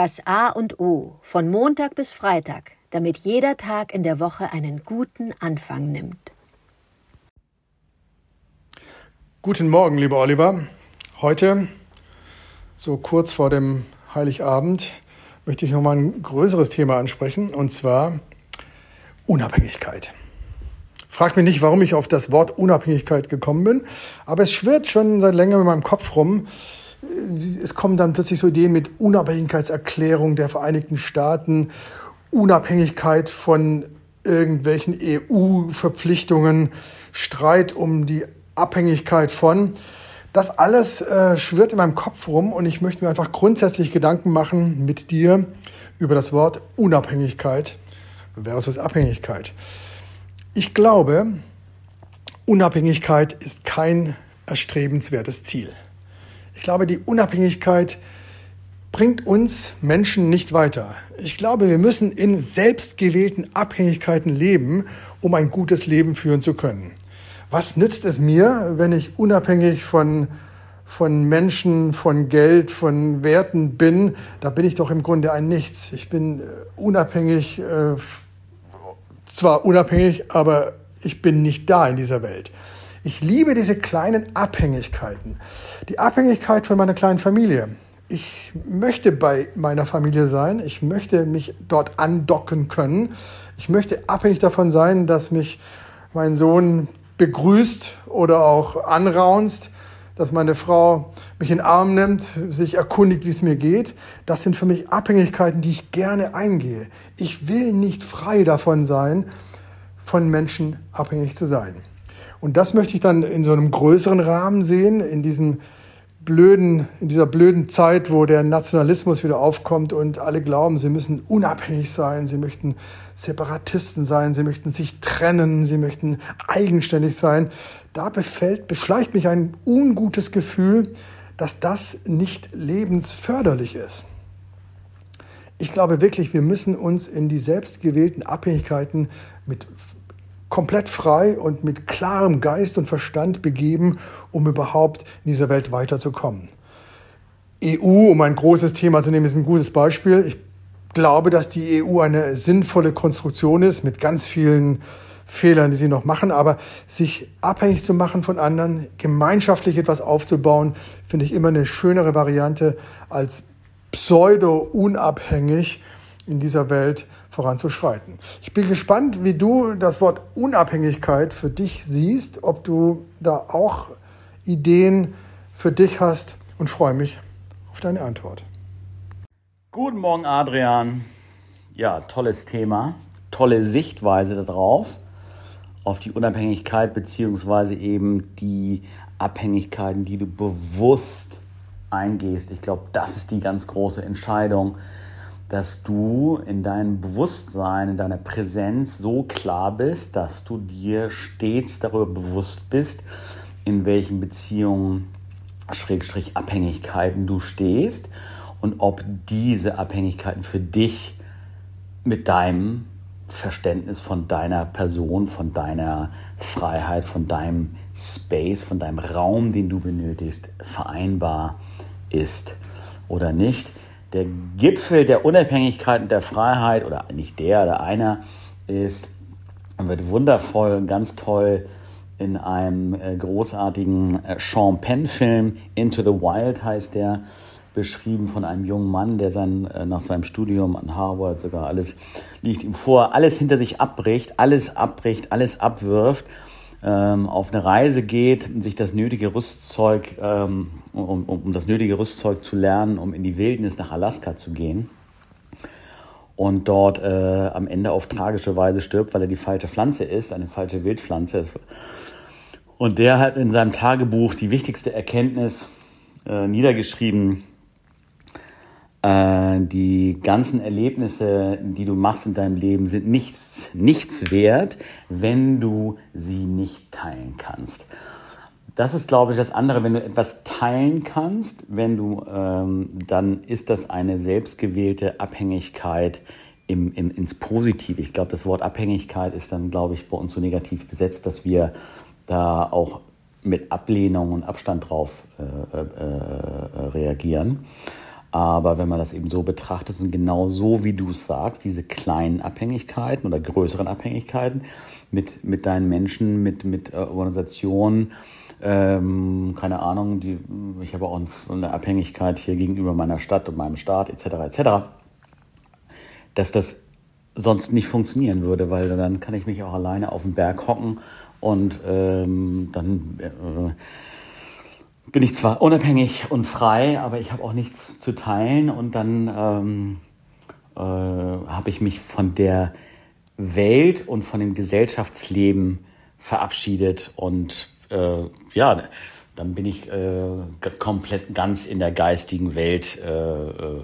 Das A und O von Montag bis Freitag, damit jeder Tag in der Woche einen guten Anfang nimmt. Guten Morgen, lieber Oliver. Heute, so kurz vor dem Heiligabend, möchte ich nochmal ein größeres Thema ansprechen, und zwar Unabhängigkeit. Frag mich nicht, warum ich auf das Wort Unabhängigkeit gekommen bin, aber es schwirrt schon seit längerem in meinem Kopf rum. Es kommen dann plötzlich so Ideen mit Unabhängigkeitserklärung der Vereinigten Staaten, Unabhängigkeit von irgendwelchen EU-Verpflichtungen, Streit um die Abhängigkeit von. Das alles äh, schwirrt in meinem Kopf rum und ich möchte mir einfach grundsätzlich Gedanken machen mit dir über das Wort Unabhängigkeit versus Abhängigkeit. Ich glaube, Unabhängigkeit ist kein erstrebenswertes Ziel. Ich glaube, die Unabhängigkeit bringt uns Menschen nicht weiter. Ich glaube, wir müssen in selbstgewählten Abhängigkeiten leben, um ein gutes Leben führen zu können. Was nützt es mir, wenn ich unabhängig von, von Menschen, von Geld, von Werten bin? Da bin ich doch im Grunde ein Nichts. Ich bin äh, unabhängig äh, zwar unabhängig, aber ich bin nicht da in dieser Welt. Ich liebe diese kleinen Abhängigkeiten. Die Abhängigkeit von meiner kleinen Familie. Ich möchte bei meiner Familie sein. Ich möchte mich dort andocken können. Ich möchte abhängig davon sein, dass mich mein Sohn begrüßt oder auch anraunst, dass meine Frau mich in den Arm nimmt, sich erkundigt, wie es mir geht. Das sind für mich Abhängigkeiten, die ich gerne eingehe. Ich will nicht frei davon sein, von Menschen abhängig zu sein. Und das möchte ich dann in so einem größeren Rahmen sehen, in diesem blöden, in dieser blöden Zeit, wo der Nationalismus wieder aufkommt und alle glauben, sie müssen unabhängig sein, sie möchten Separatisten sein, sie möchten sich trennen, sie möchten eigenständig sein. Da befällt, beschleicht mich ein ungutes Gefühl, dass das nicht lebensförderlich ist. Ich glaube wirklich, wir müssen uns in die selbstgewählten Abhängigkeiten mit komplett frei und mit klarem Geist und Verstand begeben, um überhaupt in dieser Welt weiterzukommen. EU, um ein großes Thema zu nehmen, ist ein gutes Beispiel. Ich glaube, dass die EU eine sinnvolle Konstruktion ist mit ganz vielen Fehlern, die sie noch machen, aber sich abhängig zu machen von anderen, gemeinschaftlich etwas aufzubauen, finde ich immer eine schönere Variante als pseudo-unabhängig in dieser Welt voranzuschreiten. Ich bin gespannt, wie du das Wort Unabhängigkeit für dich siehst, ob du da auch Ideen für dich hast und freue mich auf deine Antwort. Guten Morgen, Adrian. Ja, tolles Thema, tolle Sichtweise darauf, auf die Unabhängigkeit beziehungsweise eben die Abhängigkeiten, die du bewusst eingehst. Ich glaube, das ist die ganz große Entscheidung, dass du in deinem Bewusstsein, in deiner Präsenz so klar bist, dass du dir stets darüber bewusst bist, in welchen Beziehungen, Schrägstrich Abhängigkeiten du stehst und ob diese Abhängigkeiten für dich mit deinem Verständnis von deiner Person, von deiner Freiheit, von deinem Space, von deinem Raum, den du benötigst, vereinbar ist oder nicht der Gipfel der Unabhängigkeit und der Freiheit, oder nicht der, der einer, ist, wird wundervoll und ganz toll in einem äh, großartigen äh, Sean Penn-Film, Into the Wild heißt der, beschrieben von einem jungen Mann, der sein, äh, nach seinem Studium an Harvard sogar alles liegt ihm vor, alles hinter sich abbricht, alles abbricht, alles abwirft ähm, auf eine Reise geht, sich das nötige Rüstzeug, ähm, um, um, das nötige Rüstzeug zu lernen, um in die Wildnis nach Alaska zu gehen und dort äh, am Ende auf tragische Weise stirbt, weil er die falsche Pflanze ist, eine falsche Wildpflanze ist. Und der hat in seinem Tagebuch die wichtigste Erkenntnis äh, niedergeschrieben, äh, die ganzen Erlebnisse, die du machst in deinem Leben, sind nichts, nichts wert, wenn du sie nicht teilen kannst. Das ist, glaube ich, das andere. Wenn du etwas teilen kannst, wenn du, ähm, dann ist das eine selbstgewählte Abhängigkeit im, im, ins Positive. Ich glaube, das Wort Abhängigkeit ist dann, glaube ich, bei uns so negativ besetzt, dass wir da auch mit Ablehnung und Abstand drauf äh, äh, äh reagieren. Aber wenn man das eben so betrachtet, sind genau so, wie du es sagst, diese kleinen Abhängigkeiten oder größeren Abhängigkeiten mit, mit deinen Menschen, mit, mit Organisationen, ähm, keine Ahnung, die, ich habe auch eine Abhängigkeit hier gegenüber meiner Stadt und meinem Staat etc. etc., dass das sonst nicht funktionieren würde, weil dann kann ich mich auch alleine auf den Berg hocken und ähm, dann äh, bin ich zwar unabhängig und frei, aber ich habe auch nichts zu teilen und dann ähm, äh, habe ich mich von der Welt und von dem Gesellschaftsleben verabschiedet und äh, ja, dann bin ich äh, komplett ganz in der geistigen Welt äh, äh,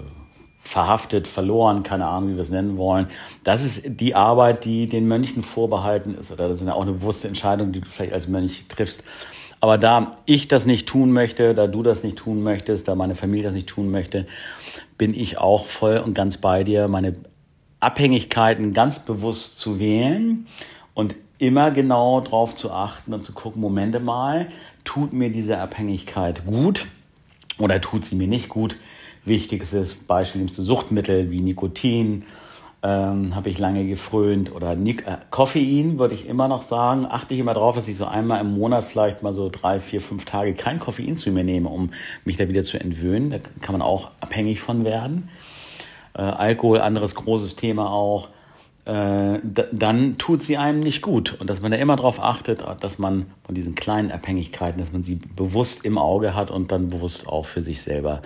verhaftet, verloren, keine Ahnung, wie wir es nennen wollen. Das ist die Arbeit, die den Mönchen vorbehalten ist, oder das ist ja auch eine bewusste Entscheidung, die du vielleicht als Mönch triffst. Aber da ich das nicht tun möchte, da du das nicht tun möchtest, da meine Familie das nicht tun möchte, bin ich auch voll und ganz bei dir, meine Abhängigkeiten ganz bewusst zu wählen und immer genau darauf zu achten und zu gucken, Momente mal, tut mir diese Abhängigkeit gut oder tut sie mir nicht gut? Wichtigstes Beispiel nimmst du Suchtmittel wie Nikotin, ähm, habe ich lange gefrönt oder Nik äh, Koffein würde ich immer noch sagen. Achte ich immer darauf, dass ich so einmal im Monat vielleicht mal so drei, vier, fünf Tage kein Koffein zu mir nehme, um mich da wieder zu entwöhnen. Da kann man auch abhängig von werden. Äh, Alkohol, anderes großes Thema auch äh, dann tut sie einem nicht gut. Und dass man da immer darauf achtet, dass man von diesen kleinen Abhängigkeiten, dass man sie bewusst im Auge hat und dann bewusst auch für sich selber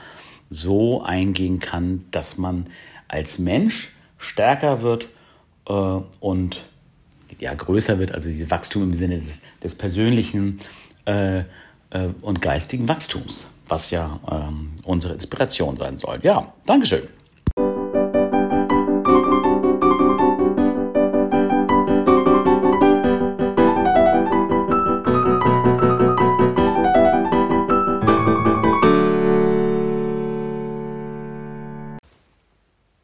so eingehen kann, dass man als Mensch stärker wird äh, und ja, größer wird, also dieses Wachstum im Sinne des, des persönlichen äh, äh, und geistigen Wachstums, was ja ähm, unsere Inspiration sein soll. Ja, Dankeschön.